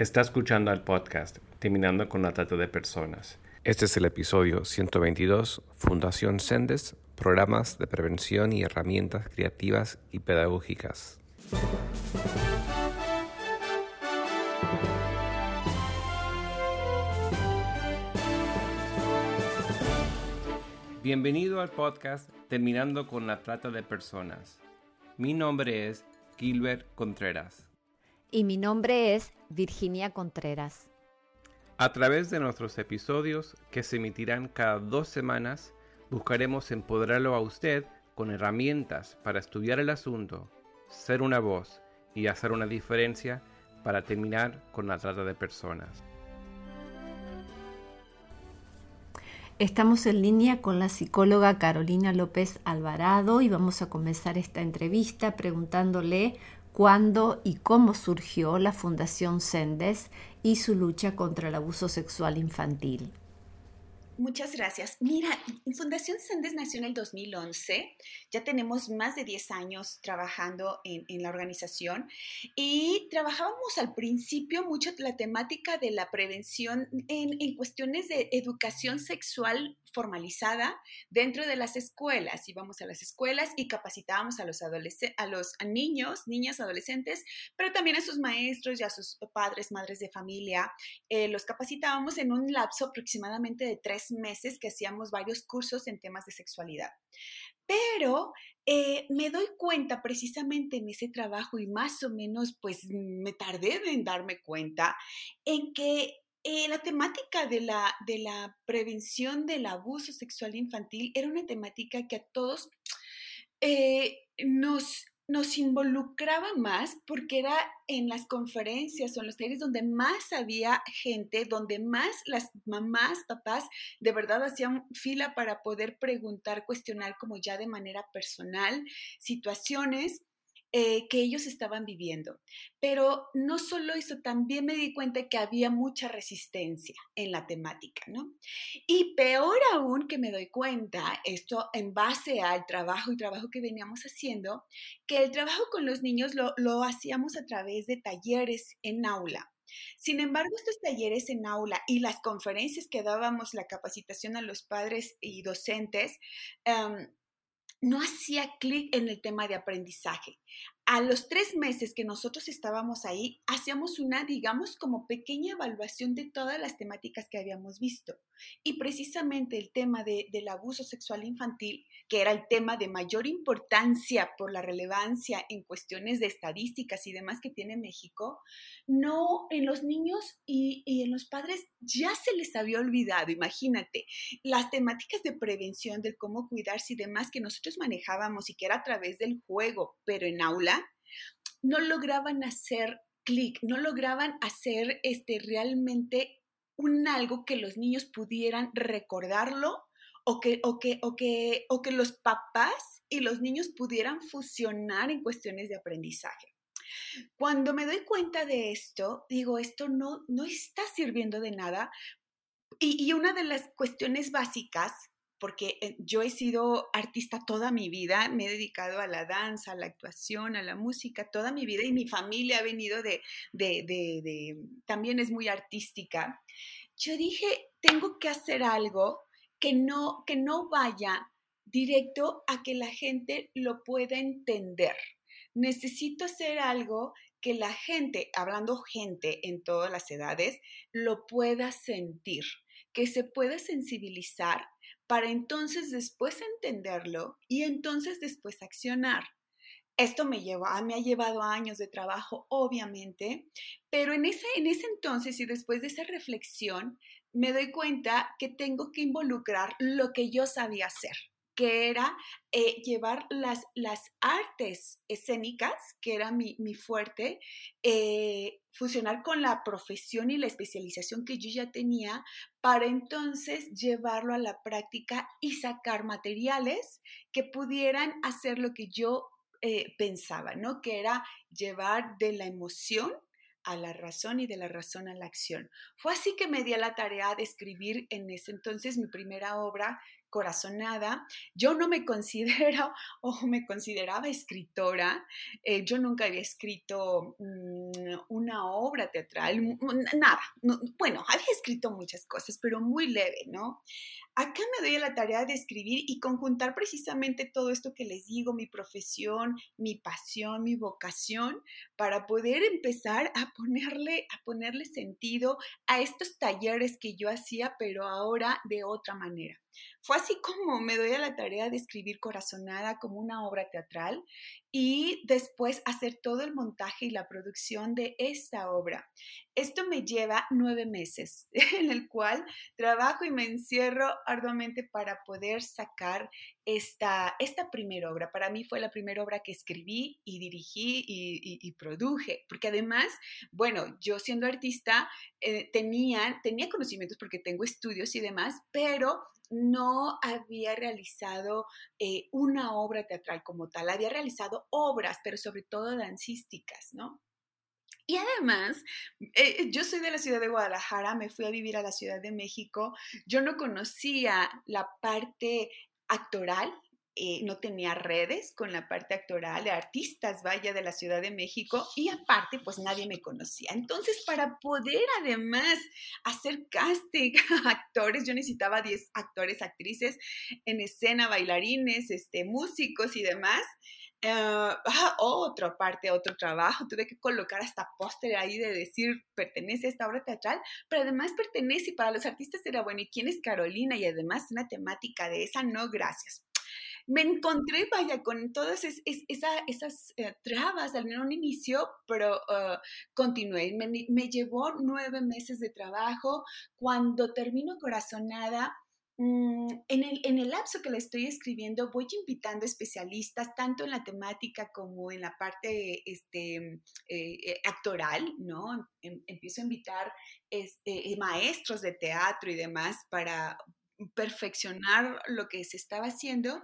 Está escuchando al podcast Terminando con la Trata de Personas. Este es el episodio 122, Fundación Sendes, programas de prevención y herramientas creativas y pedagógicas. Bienvenido al podcast Terminando con la Trata de Personas. Mi nombre es Gilbert Contreras. Y mi nombre es Virginia Contreras. A través de nuestros episodios, que se emitirán cada dos semanas, buscaremos empoderarlo a usted con herramientas para estudiar el asunto, ser una voz y hacer una diferencia para terminar con la trata de personas. Estamos en línea con la psicóloga Carolina López Alvarado y vamos a comenzar esta entrevista preguntándole cuándo y cómo surgió la Fundación Sendes y su lucha contra el abuso sexual infantil. Muchas gracias. Mira, Fundación Sendes nació en el 2011. Ya tenemos más de 10 años trabajando en, la organización y trabajábamos al principio mucho la temática de la prevención en, en cuestiones de educación sexual formalizada dentro de las escuelas. Íbamos a las escuelas y capacitábamos a los, a los niños, niñas, adolescentes, pero también a sus maestros y a sus padres, madres de familia. Eh, los capacitábamos en un lapso aproximadamente de tres meses que hacíamos varios cursos en temas de sexualidad. Pero eh, me doy cuenta precisamente en ese trabajo y más o menos pues me tardé en darme cuenta en que eh, la temática de la, de la prevención del abuso sexual infantil era una temática que a todos eh, nos, nos involucraba más porque era en las conferencias o en los talleres donde más había gente, donde más las mamás, papás de verdad hacían fila para poder preguntar, cuestionar como ya de manera personal situaciones eh, que ellos estaban viviendo. Pero no solo eso, también me di cuenta que había mucha resistencia en la temática, ¿no? Y peor aún que me doy cuenta, esto en base al trabajo y trabajo que veníamos haciendo, que el trabajo con los niños lo, lo hacíamos a través de talleres en aula. Sin embargo, estos talleres en aula y las conferencias que dábamos, la capacitación a los padres y docentes, em, no hacía clic en el tema de aprendizaje a los tres meses que nosotros estábamos ahí, hacíamos una, digamos, como pequeña evaluación de todas las temáticas que habíamos visto. Y precisamente el tema del abuso sexual infantil, que era el tema de mayor importancia por la relevancia en cuestiones de estadísticas y demás que tiene México, no en los niños y, en los padres ya se les había olvidado, imagínate, las temáticas de prevención, del cómo cuidarse y demás que nosotros manejábamos y que era a través del juego, pero en aula, no lograban hacer clic, no lograban hacer este, realmente un algo que los niños pudieran recordarlo o que, o, que, o, que, o que los papás y los niños pudieran fusionar en cuestiones de aprendizaje. Cuando me doy cuenta de esto, digo, esto no, no está sirviendo de nada. Y, y una de las cuestiones básicas porque eh, yo he sido artista toda mi vida, me he dedicado a la danza, a la actuación, a la música toda mi vida y mi familia ha venido de, de, de, también es muy artística. Yo dije, tengo que hacer algo que no, que no vaya directo a que la gente lo pueda entender. Necesito hacer algo que la gente, hablando gente en todas las edades, lo pueda sentir, que se pueda sensibilizar para entonces después entenderlo y entonces después accionar. Esto me, lleva, me ha llevado años de trabajo, obviamente, pero en ese, en ese entonces y después de esa reflexión, me doy cuenta que tengo que involucrar lo que yo sabía hacer que era eh, llevar las, las artes escénicas, que era mi, fuerte, eh, fusionar con la profesión y la especialización que yo ya tenía, para entonces llevarlo a la práctica y sacar materiales que pudieran hacer lo que yo eh, pensaba, ¿no? Que era llevar de la emoción a la razón y de la razón a la acción. Fue así que me di a la tarea de escribir en ese entonces mi primera obra corazonada. Yo no me considero o me consideraba escritora. Eh, yo nunca había escrito mm, una obra teatral, nada. bueno, había escrito muchas cosas, pero muy leve, ¿no? Acá me doy a la tarea de escribir y conjuntar precisamente todo esto que les digo, mi profesión, mi pasión, mi vocación, para poder empezar a ponerle, a ponerle sentido a estos talleres que yo hacía, pero ahora de otra manera. Fue así como me doy a la tarea de escribir Corazonada como una obra teatral y después hacer todo el montaje y la producción de esta obra. Esto me lleva nueve meses, en el cual trabajo y me encierro arduamente para poder sacar esta, esta primera obra. Para mí fue la primera obra que escribí y dirigí y, produje, porque además, bueno, yo siendo artista eh, tenía, tenía conocimientos porque tengo estudios y demás, pero no había realizado eh, una obra teatral como tal, había realizado obras, pero sobre todo dancísticas, ¿no? Y además, eh, yo soy de la ciudad de Guadalajara, me fui a vivir a la Ciudad de México, yo no conocía la parte actoral eh, no tenía redes con la parte actoral de artistas, vaya, de la Ciudad de México, y aparte, pues nadie me conocía. Entonces, para poder además hacer casting a actores, yo necesitaba 10 actores, actrices en escena, bailarines, este, músicos y demás. Uh, otra parte, otro trabajo, tuve que colocar hasta póster ahí de decir pertenece a esta obra teatral, pero además pertenece y para los artistas era bueno, ¿y quién es Carolina? Y además una temática de esa, no, gracias me encontré, vaya, con todas esas eh, trabas al un inicio, pero ah, continué. Me, llevó nueve meses de trabajo. Cuando termino Corazonada, mm, en el, en el lapso que le estoy escribiendo, voy invitando especialistas, tanto en la temática como en la parte este, eh, eh, actoral, ¿no? Em, empiezo a invitar este, maestros de teatro y demás para perfeccionar lo que se estaba haciendo,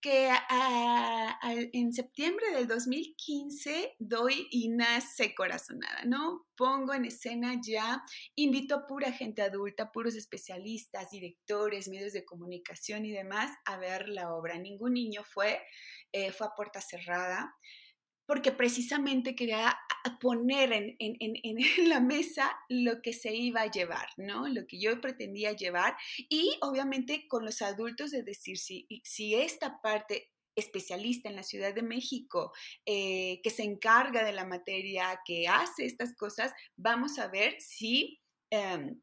que en septiembre del 2015 doy y nace Corazonada, ¿no? Pongo en escena ya, invito a pura gente adulta, puros especialistas, directores, medios de comunicación y demás a ver la obra. Ningún niño fue, eh, fue a puerta cerrada porque precisamente quería poner en, la mesa lo que se iba a llevar, ¿no? Lo que yo pretendía llevar y obviamente con los adultos de decir si, esta parte especialista en la Ciudad de México eh, que se encarga de la materia, que hace estas cosas, vamos a ver si... Em,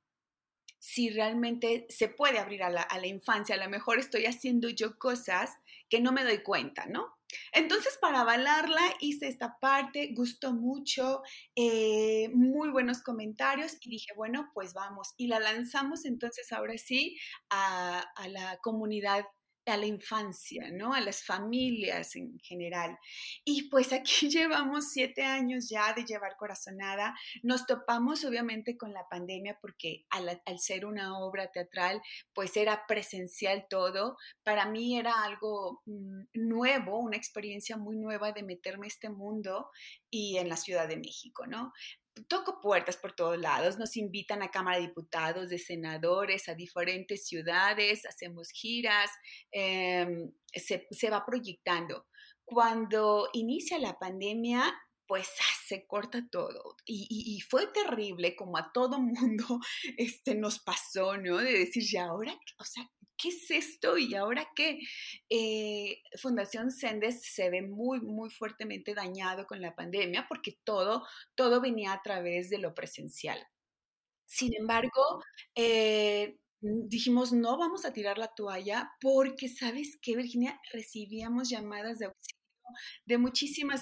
si realmente se puede abrir a la infancia. A lo mejor estoy haciendo yo cosas que no me doy cuenta, ¿no? Entonces, para avalarla, hice esta parte, gustó mucho, eh, muy buenos comentarios y dije, bueno, pues vamos. Y la lanzamos entonces ahora sí a, a la comunidad a la infancia, ¿no? A las familias en general. Y pues aquí llevamos siete años ya de llevar corazonada. Nos topamos obviamente con la pandemia porque al, ser una obra teatral, pues era presencial todo. Para mí era algo mm, nuevo, una experiencia muy nueva de meterme a este mundo y en la Ciudad de México, ¿no? Toco puertas por todos lados, nos invitan a Cámara de Diputados, de senadores, a diferentes ciudades, hacemos giras, em, se, va proyectando. Cuando inicia la pandemia, pues se corta todo. Y, fue terrible como a todo mundo este, nos pasó, ¿no? De decir, ya ahora, o sea, ¿qué es esto? Y ahora qué? Eh, Fundación Sendes se ve muy, muy fuertemente dañado con la pandemia porque todo, todo venía a través de lo presencial. Sin embargo, eh, dijimos, no vamos a tirar la toalla porque, ¿sabes qué, Virginia? Recibíamos llamadas de auxilio de muchísimas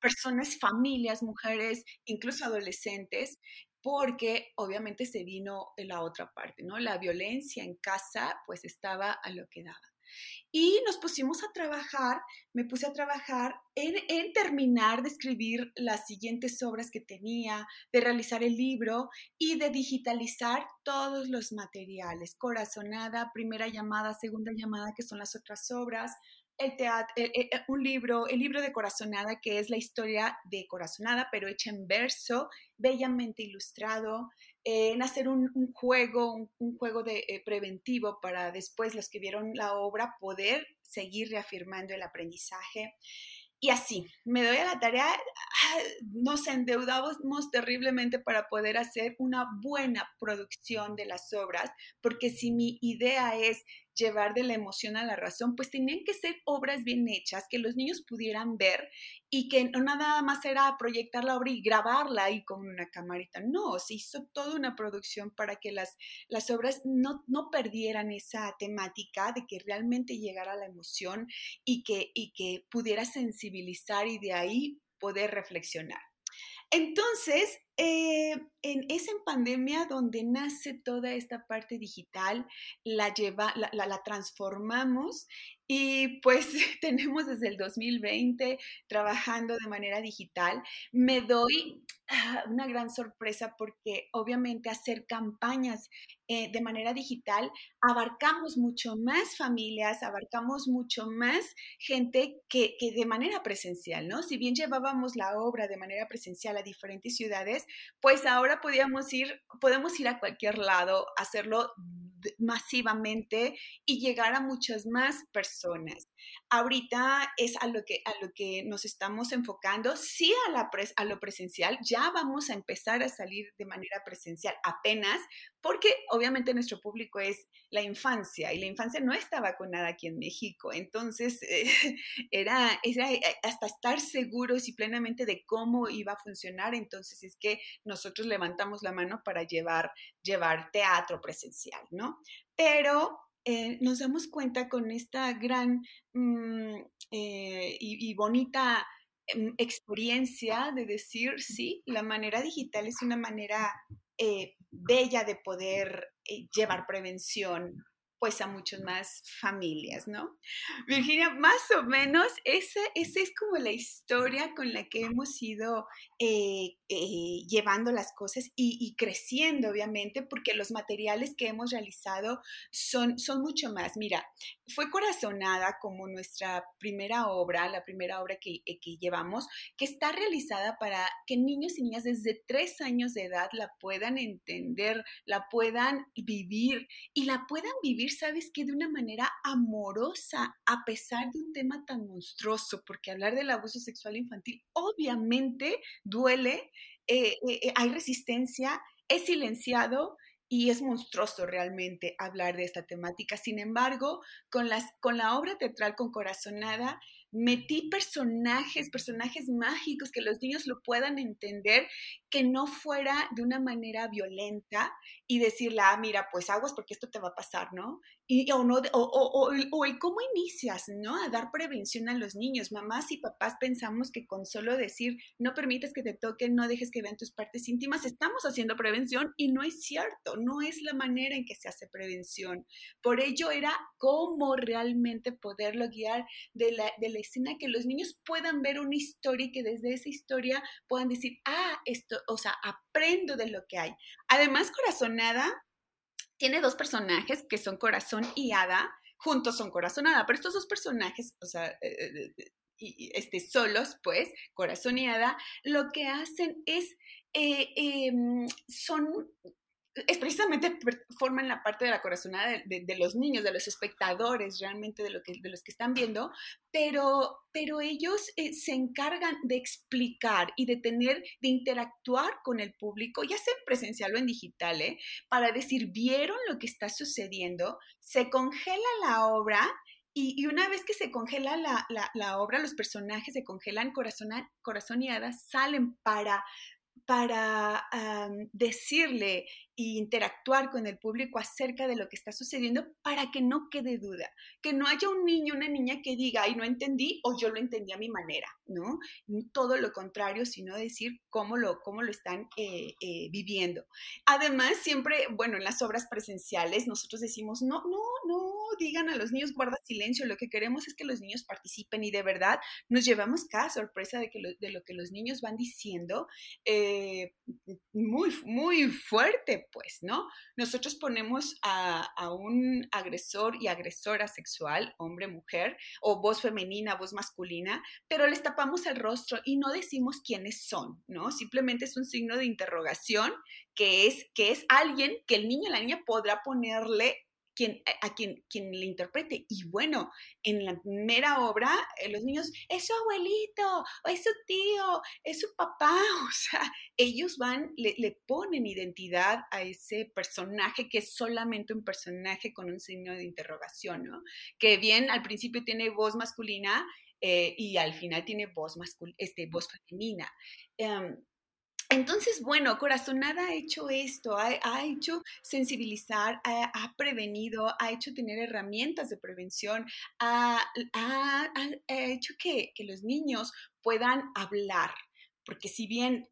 personas, familias, mujeres, incluso adolescentes, porque obviamente se vino de la otra parte, ¿no? La violencia en casa pues estaba a lo que daba. Y nos pusimos a trabajar, me puse a trabajar en, en, terminar de escribir las siguientes obras que tenía, de realizar el libro y de digitalizar todos los materiales, corazonada, primera llamada, segunda llamada, que son las otras obras, el un libro, el libro de Corazonada, que es la historia de Corazonada, pero hecha en verso, bellamente ilustrado, en hacer un, juego, un, juego de, eh, preventivo para después los que vieron la obra poder seguir reafirmando el aprendizaje. Y así, me doy a la tarea, nos endeudamos terriblemente para poder hacer una buena producción de las obras, porque si mi idea es llevar de la emoción a la razón, pues tenían que ser obras bien hechas, que los niños pudieran ver y que no nada más era proyectar la obra y grabarla ahí con una camarita. No, se hizo toda una producción para que las, las obras no, no perdieran esa temática de que realmente llegara la emoción y que, y que pudiera sensibilizar y de ahí poder reflexionar. Entonces, eh, en, es en pandemia donde nace toda esta parte digital, la, lleva, la, la, transformamos y pues tenemos desde el 2020 trabajando de manera digital. Me doy ah, una gran sorpresa porque obviamente hacer campañas eh, de manera digital abarcamos mucho más familias, abarcamos mucho más gente que, que de manera presencial, ¿no? Si bien llevábamos la obra de manera presencial a diferentes ciudades, pues ahora podíamos ir, podemos ir a cualquier lado, hacerlo masivamente y llegar a muchas más personas. Ahorita es a lo que, a lo que nos estamos enfocando, sí a, lo presencial, ya vamos a empezar a salir de manera presencial apenas, porque obviamente nuestro público es la infancia y la infancia no está vacunada aquí en México, entonces era, era, eh, hasta estar seguros y plenamente de cómo iba a funcionar, entonces es que nosotros levantamos la mano para llevar, llevar teatro presencial, ¿no? Pero eh, nos damos cuenta con esta gran mm, eh, y, bonita mm, experiencia de decir, sí, la manera digital es una manera eh, bella de poder llevar prevención pues a muchas más familias, ¿no? Virginia, más o menos esa, esa es como la historia con la que hemos ido eh, eh, llevando las cosas y, creciendo, obviamente, porque los materiales que hemos realizado son, son mucho más. Mira, fue corazonada como nuestra primera obra, la primera obra que, eh, que llevamos, que está realizada para que niños y niñas desde tres años de edad la puedan entender, la puedan vivir y la puedan vivir sabes que de una manera amorosa, a pesar de un tema tan monstruoso, porque hablar del abuso sexual infantil obviamente duele, eh, eh, eh, hay resistencia, es silenciado y es monstruoso realmente hablar de esta temática. Sin embargo, con, con la obra teatral con Corazonada, metí personajes, personajes mágicos que los niños lo puedan entender, que no fuera de una manera violenta y decirle, ah, mira, pues aguas porque esto te va a pasar, ¿no? Y, o, no o, o, cómo inicias, ¿no? A dar prevención a los niños. Mamás y papás pensamos que con solo decir, no permites que te toquen, no dejes que vean tus partes íntimas, estamos haciendo prevención y no es cierto, no es la manera en que se hace prevención. Por ello era cómo realmente poderlo guiar de la, de la escena, que los niños puedan ver una historia y que desde esa historia puedan decir, ah, esto, o sea, aprendo de lo que hay. Además, Corazonada tiene dos personajes que son Corazón y Hada, juntos son Corazonada, pero estos dos personajes, o sea, eh, eh, este, solos, pues, Corazón y Hada, lo que hacen es, eh, em, son es precisamente forman la parte de la corazonada de, los niños, de los espectadores realmente de, lo que, de los que están viendo, pero, pero ellos eh, se encargan de explicar y de tener, de interactuar con el público, ya sea en presencial o en digital, ¿eh? para decir, ¿vieron lo que está sucediendo? Se congela la obra y, una vez que se congela la, la, obra, los personajes se congelan corazoneadas, salen para para decirle interactuar con el público acerca de lo que está sucediendo para que no quede duda, que no haya un niño, una niña que diga, ay, no entendí o yo lo entendí a mi manera, ¿no? Todo lo contrario, sino decir cómo lo, cómo lo están eh, eh, viviendo. Además, siempre, bueno, en las obras presenciales nosotros decimos, no, no, no, digan a los niños guarda silencio, lo que queremos es que los niños participen y de verdad nos llevamos cada sorpresa de, que lo, de lo que los niños van diciendo eh, muy, muy fuerte, pues, ¿no? Nosotros ponemos a, a un agresor y agresora sexual, hombre, mujer, o voz femenina, voz masculina, pero les tapamos el rostro y no decimos quiénes son, ¿no? Simplemente es un signo de interrogación que es, que es alguien que el niño o la niña podrá ponerle quien, a quien, quien le interprete. Y bueno, en la primera obra, eh, los niños, es su abuelito, es su tío, es su papá, o sea, ellos van, le, le, ponen identidad a ese personaje que es solamente un personaje con un signo de interrogación, ¿no? Que bien al principio tiene voz masculina eh, y al final tiene voz, mascul este, voz femenina. Um, entonces, bueno, Corazonada ha hecho esto, ha, hecho sensibilizar, ha, prevenido, ha hecho tener herramientas de prevención, ha, hecho que los niños puedan hablar, porque si bien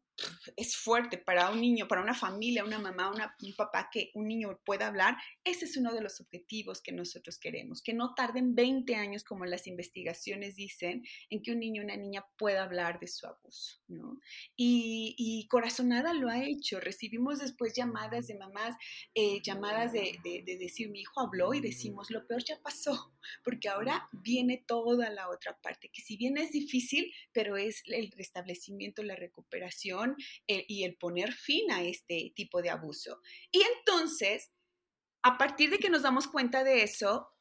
es fuerte para un niño, para una familia, una mamá, un papá que un niño pueda hablar, ese es uno de los objetivos que nosotros queremos, que no tarden 20 años como las investigaciones dicen en que un niño o una niña pueda hablar de su abuso, ¿no? Y, y Corazonada lo ha hecho, recibimos después llamadas de mamás, eh, llamadas de, de decir mi hijo habló y decimos lo peor ya pasó, porque ahora viene toda la otra parte, que si bien es difícil, pero es el restablecimiento, la recuperación, eh, y el poner fin a este tipo de abuso. Y entonces, a partir de que nos damos cuenta de eso,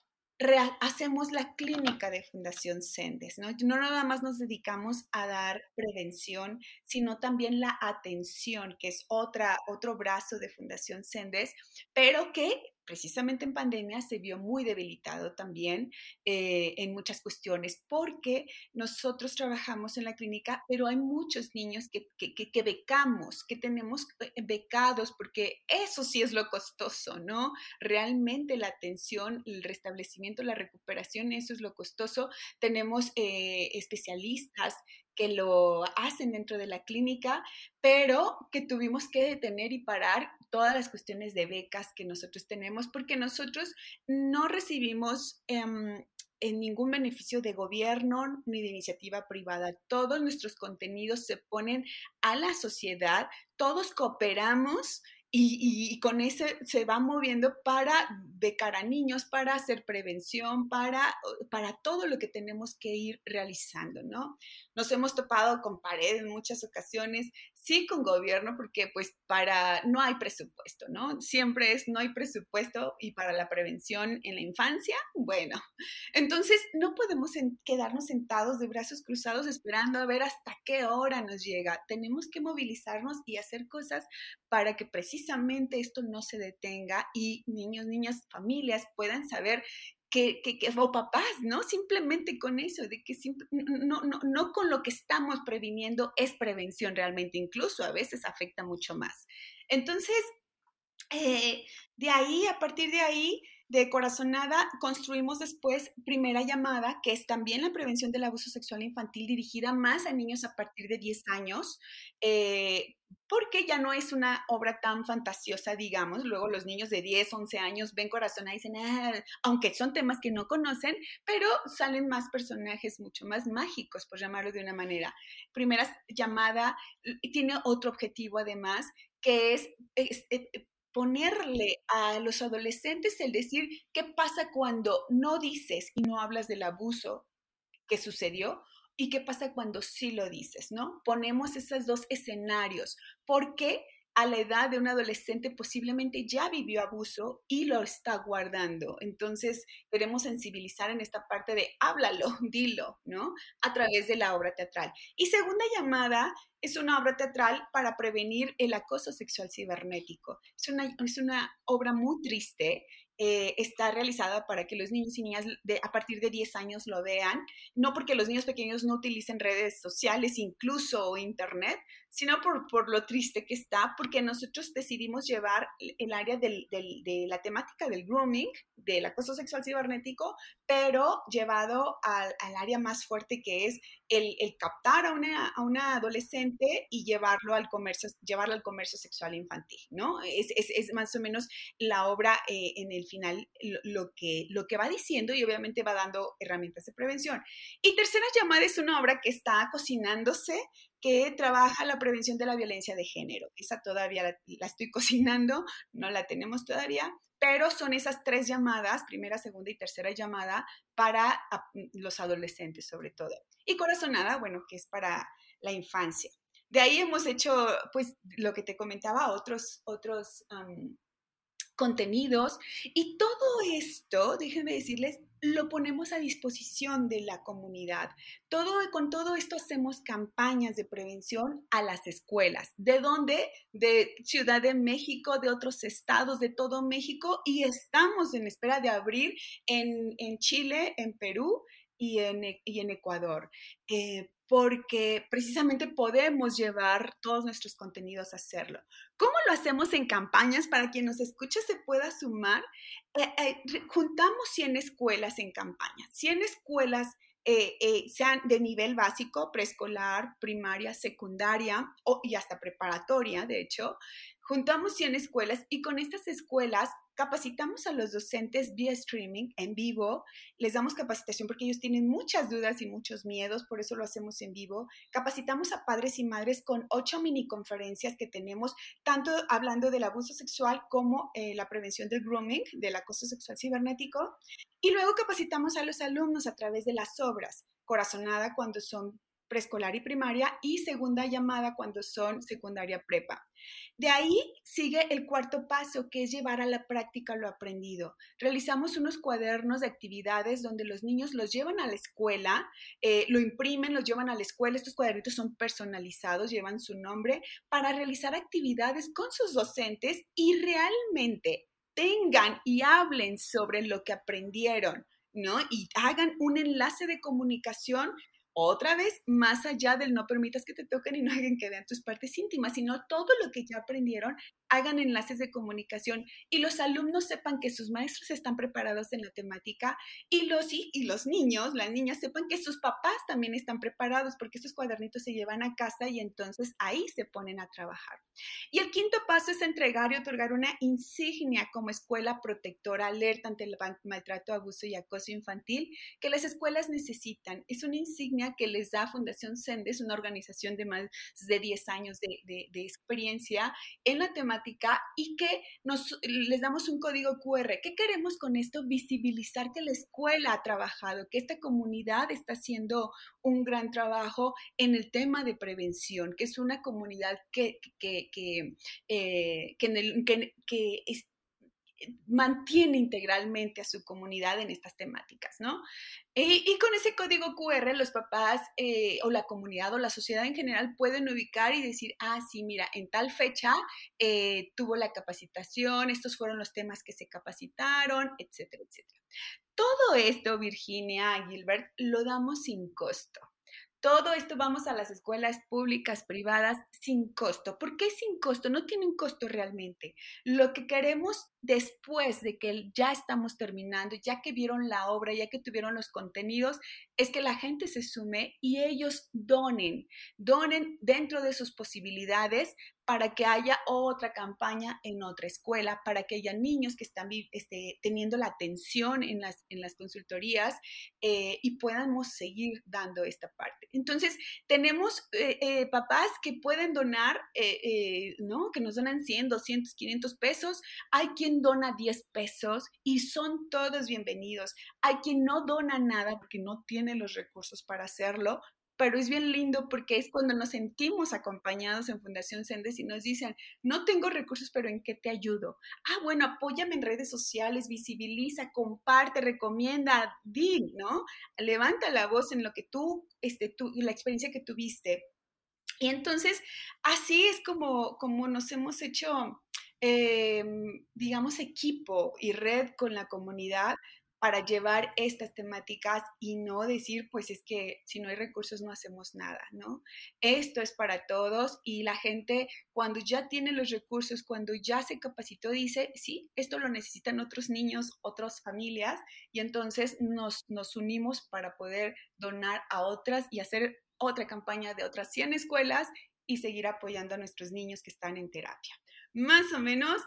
hacemos la clínica de Fundación Sendes, ¿no? No nada más nos dedicamos a dar prevención, sino también la atención, que es otra, otro brazo de Fundación Sendes, pero que precisamente en pandemia se vio muy debilitado también eh, en muchas cuestiones, porque nosotros trabajamos en la clínica, pero hay muchos niños que, que, que, becamos, que tenemos eh, becados, porque eso sí es lo costoso, ¿no? Realmente la atención, el restablecimiento, la recuperación, eso es lo costoso. Tenemos eh, especialistas que lo hacen dentro de la clínica, pero que tuvimos que detener y parar todas las cuestiones de becas que nosotros tenemos, porque nosotros no recibimos eh, en ningún beneficio de gobierno ni de iniciativa privada. Todos nuestros contenidos se ponen a la sociedad, todos cooperamos y, con ese se va moviendo para becar a niños, para hacer prevención, para, para todo lo que tenemos que ir realizando, ¿no? Nos hemos topado con pared en muchas ocasiones, sí con gobierno, porque pues para, no hay presupuesto, ¿no? Siempre es, no hay presupuesto y para la prevención en la infancia, bueno, entonces no podemos quedarnos sentados de brazos cruzados esperando a ver hasta qué hora nos llega. Tenemos que movilizarnos y hacer cosas para que precisamente esto no se detenga y niños, niñas, familias puedan saber que, que, que, o papás, ¿no? Simplemente con eso, de que no, no, no con lo que estamos previniendo es prevención realmente, incluso a veces afecta mucho más. Entonces, eh, de ahí, a partir de ahí, de Corazonada, construimos después Primera Llamada, que es también la prevención del abuso sexual infantil dirigida más a niños a partir de 10 años, eh, porque ya no es una obra tan fantasiosa, digamos. Luego los niños de 10, 11 años ven Corazonada y dicen, ah", aunque son temas que no conocen, pero salen más personajes mucho más mágicos, por llamarlo de una manera. Primera Llamada tiene otro objetivo además, que es, es, es eh, ponerle a los adolescentes el decir qué pasa cuando no dices y no hablas del abuso que sucedió y qué pasa cuando sí lo dices, ¿no? Ponemos esos dos escenarios porque a la edad de un adolescente posiblemente ya vivió abuso y lo está guardando. Entonces, queremos sensibilizar en esta parte de háblalo, dilo, ¿no? A través de la obra teatral. Y segunda llamada es una obra teatral para prevenir el acoso sexual cibernético. Es una, es una obra muy triste eh, está realizada para que los niños y niñas de, a partir de 10 años lo vean, no porque los niños pequeños no utilicen redes sociales, incluso internet, sino por, por lo triste que está, porque nosotros decidimos llevar el área de la temática del grooming, del acoso sexual cibernético, pero llevado al, área más fuerte que es el, captar a una, adolescente y llevarlo al comercio, llevarlo al comercio sexual infantil, ¿no? Es, es, más o menos la obra eh, en el final lo, que, lo que va diciendo y obviamente va dando herramientas de prevención. Y tercera llamada es una obra que está cocinándose, que trabaja la prevención de la violencia de género. Esa todavía la, estoy cocinando, no la tenemos todavía, pero son esas tres llamadas, primera, segunda y tercera llamada, para los adolescentes sobre todo. Y corazonada, bueno, que es para la infancia. De ahí hemos hecho, pues, lo que te comentaba, otros, otros contenidos. Y todo esto, déjenme decirles, lo ponemos a disposición de la comunidad. Todo, con todo esto hacemos campañas de prevención a las escuelas. ¿De dónde? De Ciudad de México, de otros estados, de todo México. Y estamos en espera de abrir en, Chile, en Perú y en, y en Ecuador. Eh, porque precisamente podemos llevar todos nuestros contenidos a hacerlo. ¿Cómo lo hacemos en campañas? Para quien nos escuche se pueda sumar. Eh, eh, juntamos 100 escuelas en campaña, 100 escuelas eh, sean de nivel básico, preescolar, primaria, secundaria y hasta preparatoria, de hecho. Juntamos 100 escuelas y con estas escuelas Capacitamos a los docentes vía streaming, en vivo, les damos capacitación porque ellos tienen muchas dudas y muchos miedos, por eso lo hacemos en vivo. Capacitamos a padres y madres con ocho mini conferencias que tenemos, tanto hablando del abuso sexual como eh, la prevención del grooming, del acoso sexual cibernético. Y luego capacitamos a los alumnos a través de las obras, corazonada cuando son preescolar y primaria y segunda llamada cuando son secundaria prepa. De ahí sigue el cuarto paso, que es llevar a la práctica lo aprendido. Realizamos unos cuadernos de actividades donde los niños los llevan a la escuela, eh, lo imprimen, los llevan a la escuela. Estos cuadernitos son personalizados, llevan su nombre para realizar actividades con sus docentes y realmente tengan y hablen sobre lo que aprendieron. ¿no? Y hagan un enlace de comunicación otra vez, más allá del no permitas que te toquen y no hagan que vean tus partes íntimas, sino todo lo que ya aprendieron, hagan enlaces de comunicación y los alumnos sepan que sus maestros están preparados en la temática y los, y los niños, las niñas sepan que sus papás también están preparados porque estos cuadernitos se llevan a casa y entonces ahí se ponen a trabajar. Y el quinto paso es entregar y otorgar una insignia como escuela protectora alerta ante el maltrato, abuso y acoso infantil que las escuelas necesitan. Es una insignia que les da Fundación Sendes, una organización de más de 10 años de, experiencia en la temática y que nos, les damos un código QR. ¿Qué queremos con esto? Visibilizar que la escuela ha trabajado, que esta comunidad está haciendo un gran trabajo en el tema de prevención, que es una comunidad que, que que, eh, que, mantiene integralmente a su comunidad en estas temáticas, ¿no? Y, con ese código QR los papás eh, o la comunidad o la sociedad en general pueden ubicar y decir, ah, sí, mira, en tal fecha eh, tuvo la capacitación, estos fueron los temas que se capacitaron, etcétera, etcétera. Todo esto, Virginia, Gilbert, lo damos sin costo. Todo esto vamos a las escuelas públicas, privadas, sin costo. ¿Por qué sin costo? No tiene un costo realmente. Lo que queremos después de que ya estamos terminando, ya que vieron la obra, ya que tuvieron los contenidos, es que la gente se sume y ellos donen, donen dentro de sus posibilidades para que haya otra campaña en otra escuela, para que haya niños que están este, teniendo la atención en las, consultorías eh, y podamos seguir dando esta parte. Entonces, tenemos eh, eh, papás que pueden donar, ¿no? Que nos donan 100, 200, 500 pesos. Hay quien dona 10 pesos y son todos bienvenidos. Hay quien no dona nada porque no tiene los recursos para hacerlo, pero es bien lindo porque es cuando nos sentimos acompañados en Fundación Sendes y nos dicen, no tengo recursos, pero ¿en qué te ayudo? Ah, bueno, apóyame en redes sociales, visibiliza, comparte, recomienda, di, ¿no? Levanta la voz en lo que tú, este, tú, la experiencia que tuviste. Y entonces, así es como, como nos hemos hecho, em, digamos, equipo y red con la comunidad para llevar estas temáticas y no decir, pues es que si no hay recursos no hacemos nada, ¿no? Esto es para todos y la gente cuando ya tiene los recursos, cuando ya se capacitó, dice, sí, esto lo necesitan otros niños, otras familias y entonces nos, nos unimos para poder donar a otras y hacer otra campaña de otras 100 escuelas y seguir apoyando a nuestros niños que están en terapia. Más o menos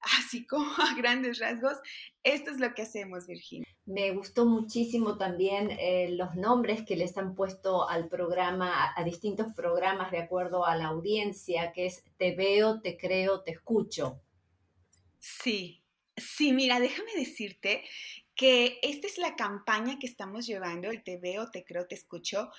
así como a grandes rasgos, esto es lo que hacemos, Virginia. Me gustó muchísimo también eh, los nombres que les han puesto al programa, a distintos programas de acuerdo a la audiencia, que es Te veo, te creo, te escucho. Sí, sí, mira, déjame decirte que esta es la campaña que estamos llevando, el Te veo, te creo, te escucho.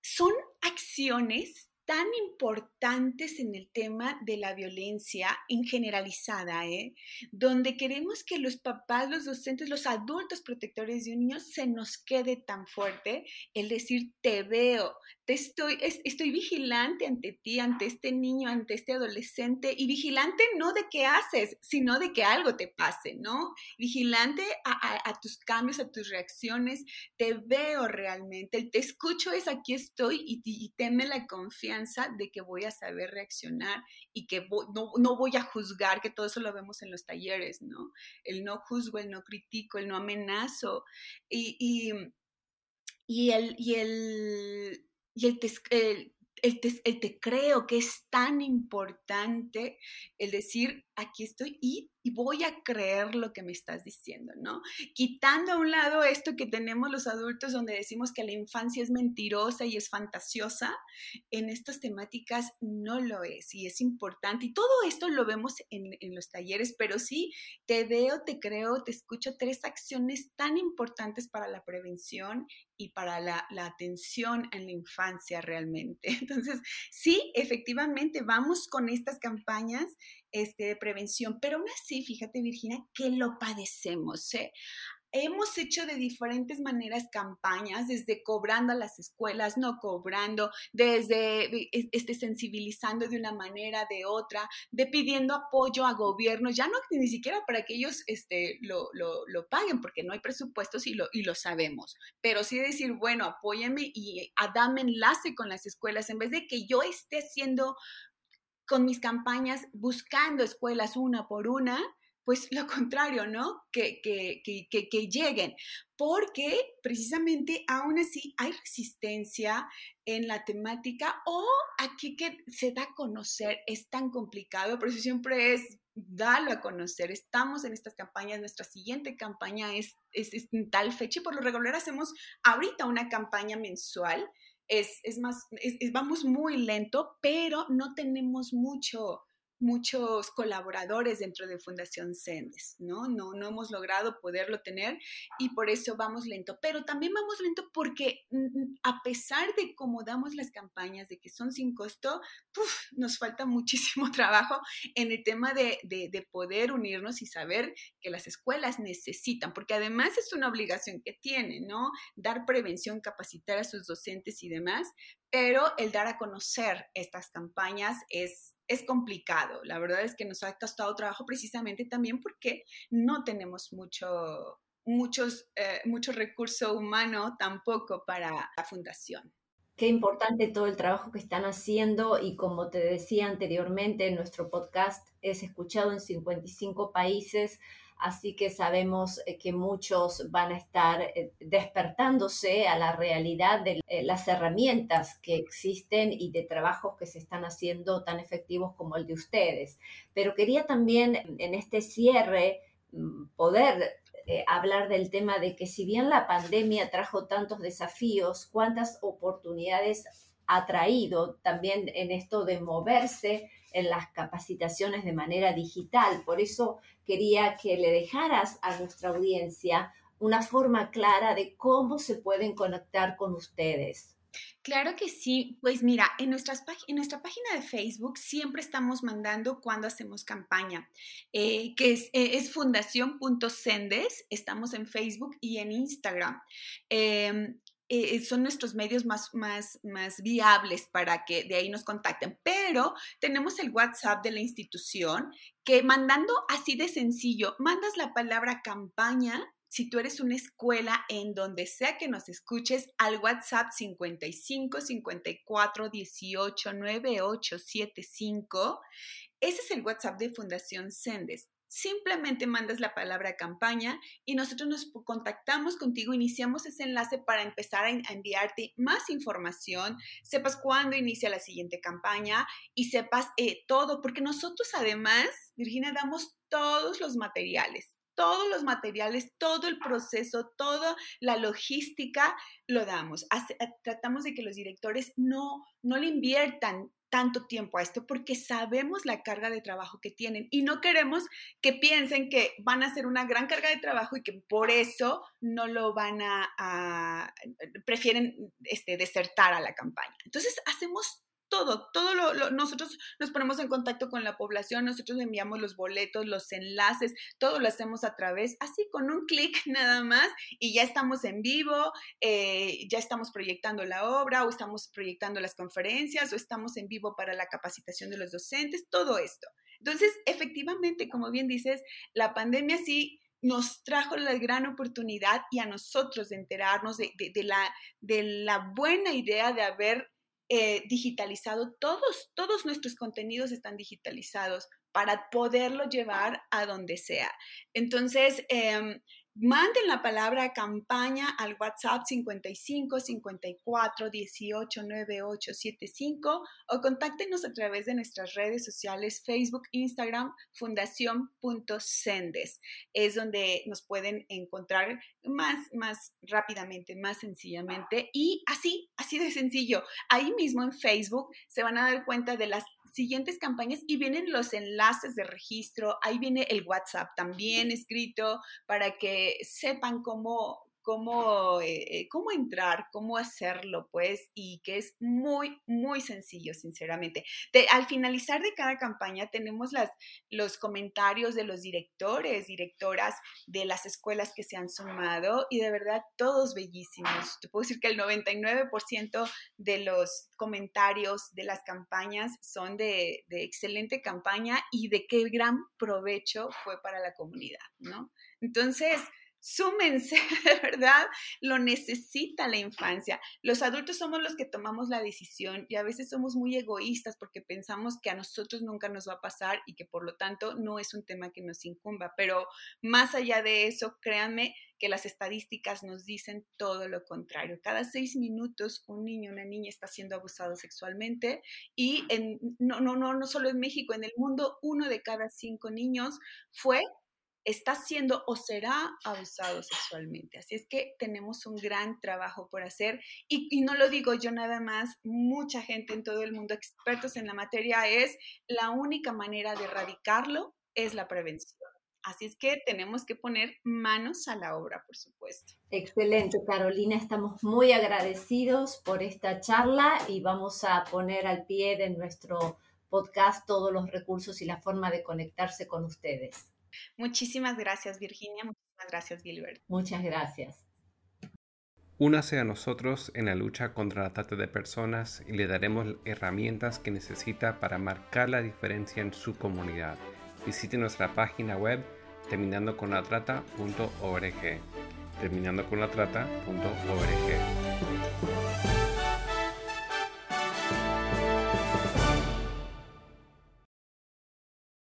Son acciones tan importantes en el tema de la violencia en generalizada, ¿eh? donde queremos que los papás, los docentes, los adultos protectores de un niño se nos quede tan fuerte el decir te veo, te estoy, estoy vigilante ante ti, ante este niño, ante este adolescente y vigilante no de qué haces, sino de que algo te pase, ¿no? Vigilante a, tus cambios, a tus reacciones, te veo realmente, el te escucho es aquí estoy y, y, teme la confianza de que voy a saber reaccionar y que no, voy a juzgar, que todo eso lo vemos en los talleres, ¿no? El no juzgo, el no critico, el no amenazo. Y, y el, y el, y el, el el te, creo que es tan importante el decir, aquí estoy y, voy a creer lo que me estás diciendo, ¿no? Quitando a un lado esto que tenemos los adultos donde decimos que la infancia es mentirosa y es fantasiosa, en estas temáticas no lo es y es importante. Y todo esto lo vemos en, los talleres, pero sí, te veo, te creo, te escucho tres acciones tan importantes para la prevención y para la, atención en la infancia realmente. Entonces, sí, efectivamente, vamos con estas campañas este, de prevención, pero aún así, fíjate Virginia, que lo padecemos. ¿eh? hemos hecho de diferentes maneras campañas, desde cobrando a las escuelas, no cobrando, desde este, sensibilizando de una manera, de otra, de pidiendo apoyo a gobiernos, ya no ni siquiera para que ellos este, lo, lo, paguen, porque no hay presupuestos y lo, y lo sabemos, pero sí decir, bueno, apóyame y dame enlace con las escuelas, en vez de que yo esté haciendo con mis campañas buscando escuelas una por una, pues lo contrario, ¿no? Que, que, que, que, lleguen, porque precisamente aún así hay resistencia en la temática o aquí que se da a conocer es tan complicado, por eso siempre es darlo a conocer. Estamos en estas campañas, nuestra siguiente campaña es, es, en tal fecha y por lo regular hacemos ahorita una campaña mensual. Es, es más, vamos muy lento, pero no tenemos mucho, muchos colaboradores dentro de Fundación Sendes, ¿no? ¿no? No hemos logrado poderlo tener y por eso vamos lento, pero también vamos lento porque mm, a pesar de cómo damos las campañas, de que son sin costo, nos falta muchísimo trabajo en el tema de, de, de poder unirnos y saber que las escuelas necesitan, porque además es una obligación que tienen, ¿no? Dar prevención, capacitar a sus docentes y demás, pero el dar a conocer estas campañas es es complicado. La verdad es que nos ha costado trabajo precisamente también porque no tenemos mucho, muchos, eh, recurso humano tampoco para la fundación. Qué importante todo el trabajo que están haciendo y como te decía anteriormente, nuestro podcast es escuchado en 55 países así que sabemos eh, que muchos van a estar eh, despertándose a la realidad de eh, las herramientas que existen y de trabajos que se están haciendo tan efectivos como el de ustedes. Pero quería también en este cierre mm, poder hablar del tema de que si bien la pandemia trajo tantos desafíos, cuántas oportunidades ha traído también en esto de moverse en las capacitaciones de manera digital. Por eso quería que le dejaras a nuestra audiencia una forma clara de cómo se pueden conectar con ustedes. Claro que sí. Pues mira, en, en nuestra página de Facebook siempre estamos mandando cuando hacemos campaña, eh, que es, eh, es fundación.sendes. Estamos en Facebook y en Instagram. Em, eh, son nuestros medios más, más, más viables para que de ahí nos contacten. Pero tenemos el WhatsApp de la institución que mandando así de sencillo, mandas la palabra campaña si tú eres una escuela en donde sea que nos escuches al WhatsApp 55 54 18 98 75. Ese es el WhatsApp de Fundación Sendes. Simplemente mandas la palabra campaña y nosotros nos contactamos contigo, iniciamos ese enlace para empezar a enviarte más información, sepas cuándo inicia la siguiente campaña y sepas eh, todo, porque nosotros además, Virginia, damos todos los materiales todos los materiales, todo el proceso, toda la logística lo damos. Eh, tratamos de que los directores no, no le inviertan tanto tiempo a esto porque sabemos la carga de trabajo que tienen y no queremos que piensen que van a hacer una gran carga de trabajo y que por eso no lo van a, prefieren este, desertar a la campaña. Entonces hacemos todo, todo lo, nosotros nos ponemos en contacto con la población, nosotros enviamos los boletos, los enlaces, todo lo hacemos a través, así con un clic nada más y ya estamos en vivo, eh, ya estamos proyectando la obra o estamos proyectando las conferencias o estamos en vivo para la capacitación de los docentes, todo esto. Entonces, efectivamente, como bien dices, la pandemia sí nos trajo la gran oportunidad y a nosotros de enterarnos de, la, de la buena idea de haber eh, digitalizado, todos, todos nuestros contenidos están digitalizados para poderlo llevar a donde sea. Entonces, em, Manden la palabra campaña al WhatsApp 55 54 18 98 75 o contáctenos a través de nuestras redes sociales Facebook, Instagram, fundación.sendes. Es donde nos pueden encontrar más, más rápidamente, más sencillamente y así, así de sencillo. Ahí mismo en Facebook se van a dar cuenta de las siguientes campañas y vienen los enlaces de registro, ahí viene el WhatsApp también escrito para que sepan cómo, cómo, eh, cómo entrar, cómo hacerlo, pues, y que es muy, muy sencillo, sinceramente. al finalizar de cada campaña tenemos las, los comentarios de los directores, directoras de las escuelas que se han sumado y de verdad todos bellísimos. Te puedo decir que el 99% de los comentarios de las campañas son de, de excelente campaña y de qué gran provecho fue para la comunidad, ¿no? Entonces, súmense, verdad, lo necesita la infancia. Los adultos somos los que tomamos la decisión y a veces somos muy egoístas porque pensamos que a nosotros nunca nos va a pasar y que por lo tanto no es un tema que nos incumba. Pero más allá de eso, créanme que las estadísticas nos dicen todo lo contrario. Cada seis minutos un niño una niña está siendo abusado sexualmente y no, no, no, no solo en México, en el mundo uno de cada cinco niños fue está siendo o será abusado sexualmente. Así es que tenemos un gran trabajo por hacer y, no lo digo yo nada más, mucha gente en todo el mundo, expertos en la materia, es la única manera de erradicarlo es la prevención. Así es que tenemos que poner manos a la obra, por supuesto. Excelente, Carolina. Estamos muy agradecidos por esta charla y vamos a poner al pie de nuestro podcast todos los recursos y la forma de conectarse con ustedes. Muchísimas gracias, Virginia. Muchísimas gracias, Gilbert. Muchas gracias. Únase a nosotros en la lucha contra la trata de personas y le daremos herramientas que necesita para marcar la diferencia en su comunidad. Visite nuestra página web terminando con la trata.org. Terminando con la trata.org.